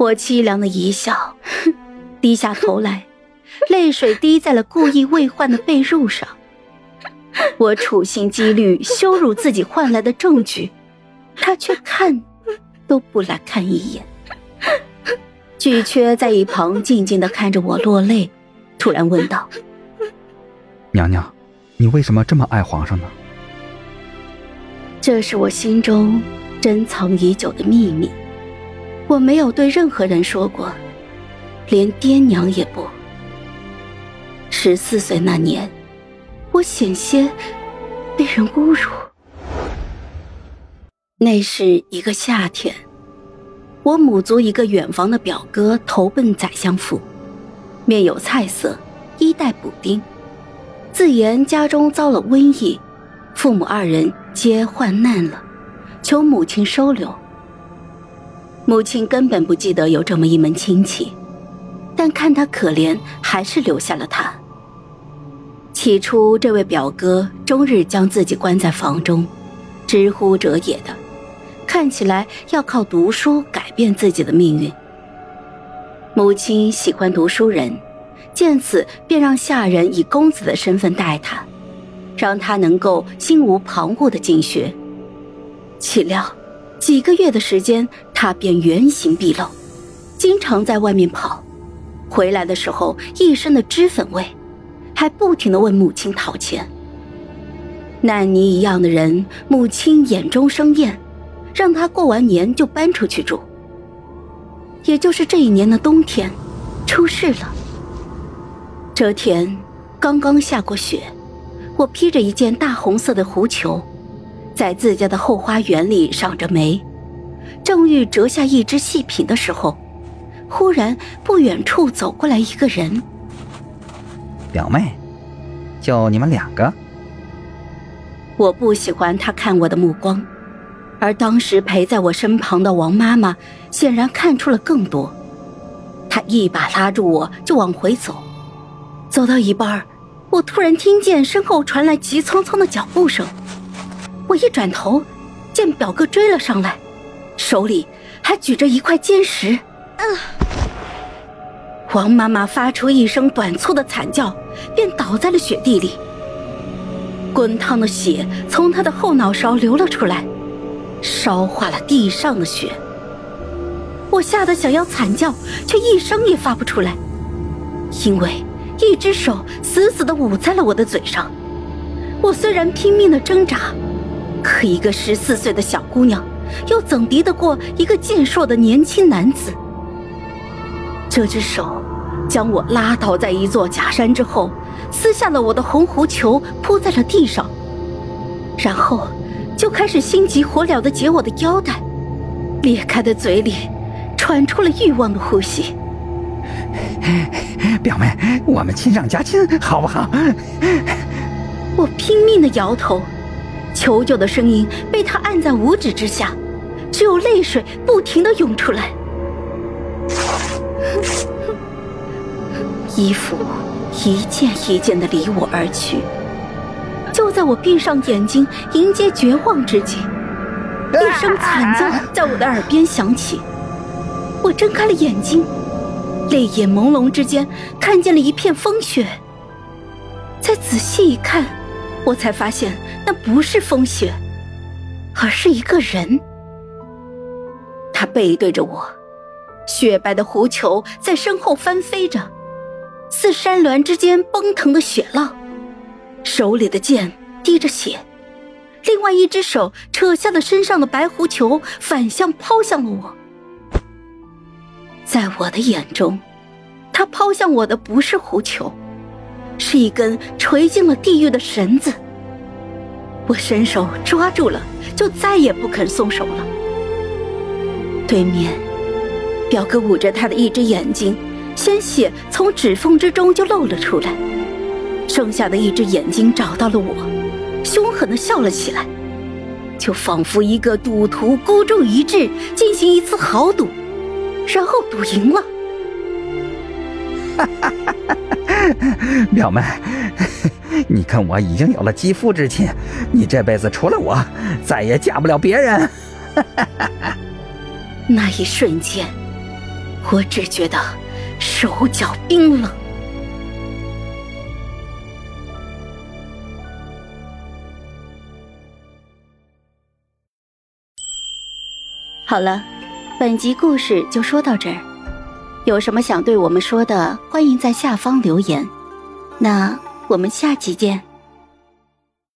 我凄凉的一笑，低下头来，泪水滴在了故意未换的被褥上。我处心积虑羞辱自己换来的证据，他却看都不来看一眼。巨缺在一旁静静的看着我落泪，突然问道：“娘娘，你为什么这么爱皇上呢？”这是我心中珍藏已久的秘密，我没有对任何人说过，连爹娘也不。十四岁那年。我险些被人侮辱。那是一个夏天，我母族一个远房的表哥投奔宰相府，面有菜色，衣带补丁，自言家中遭了瘟疫，父母二人皆患难了，求母亲收留。母亲根本不记得有这么一门亲戚，但看他可怜，还是留下了他。起初，这位表哥终日将自己关在房中，知乎者也的，看起来要靠读书改变自己的命运。母亲喜欢读书人，见此便让下人以公子的身份待他，让他能够心无旁骛的进学。岂料，几个月的时间，他便原形毕露，经常在外面跑，回来的时候一身的脂粉味。还不停的问母亲讨钱。烂泥一样的人，母亲眼中生厌，让他过完年就搬出去住。也就是这一年的冬天，出事了。这天刚刚下过雪，我披着一件大红色的狐裘，在自家的后花园里赏着梅，正欲折下一只细品的时候，忽然不远处走过来一个人。表妹，就你们两个。我不喜欢他看我的目光，而当时陪在我身旁的王妈妈显然看出了更多。她一把拉住我就往回走，走到一半我突然听见身后传来急匆匆的脚步声。我一转头，见表哥追了上来，手里还举着一块尖石。王妈妈发出一声短促的惨叫，便倒在了雪地里。滚烫的血从她的后脑勺流了出来，烧化了地上的雪。我吓得想要惨叫，却一声也发不出来，因为一只手死死地捂在了我的嘴上。我虽然拼命地挣扎，可一个十四岁的小姑娘，又怎敌得过一个健硕的年轻男子？这只手将我拉倒在一座假山之后，撕下了我的红狐裘，铺在了地上，然后就开始心急火燎地解我的腰带，裂开的嘴里传出了欲望的呼吸。表妹，我们亲上加亲，好不好？我拼命地摇头，求救的声音被他按在五指之下，只有泪水不停地涌出来。衣服一件一件的离我而去，就在我闭上眼睛迎接绝望之际，一声惨叫在我的耳边响起。我睁开了眼睛，泪眼朦胧之间看见了一片风雪。再仔细一看，我才发现那不是风雪，而是一个人。他背对着我。雪白的狐裘在身后翻飞着，似山峦之间奔腾的雪浪。手里的剑滴着血，另外一只手扯下了身上的白狐裘，反向抛向了我。在我的眼中，他抛向我的不是狐裘，是一根垂进了地狱的绳子。我伸手抓住了，就再也不肯松手了。对面。表哥捂着他的一只眼睛，鲜血从指缝之中就露了出来。剩下的一只眼睛找到了我，凶狠的笑了起来，就仿佛一个赌徒孤注一掷进行一次豪赌，然后赌赢了。哈哈哈哈哈！表妹，你跟我已经有了肌肤之亲，你这辈子除了我，再也嫁不了别人。哈哈哈哈那一瞬间。我只觉得手脚冰冷。好了，本集故事就说到这儿。有什么想对我们说的，欢迎在下方留言。那我们下期见。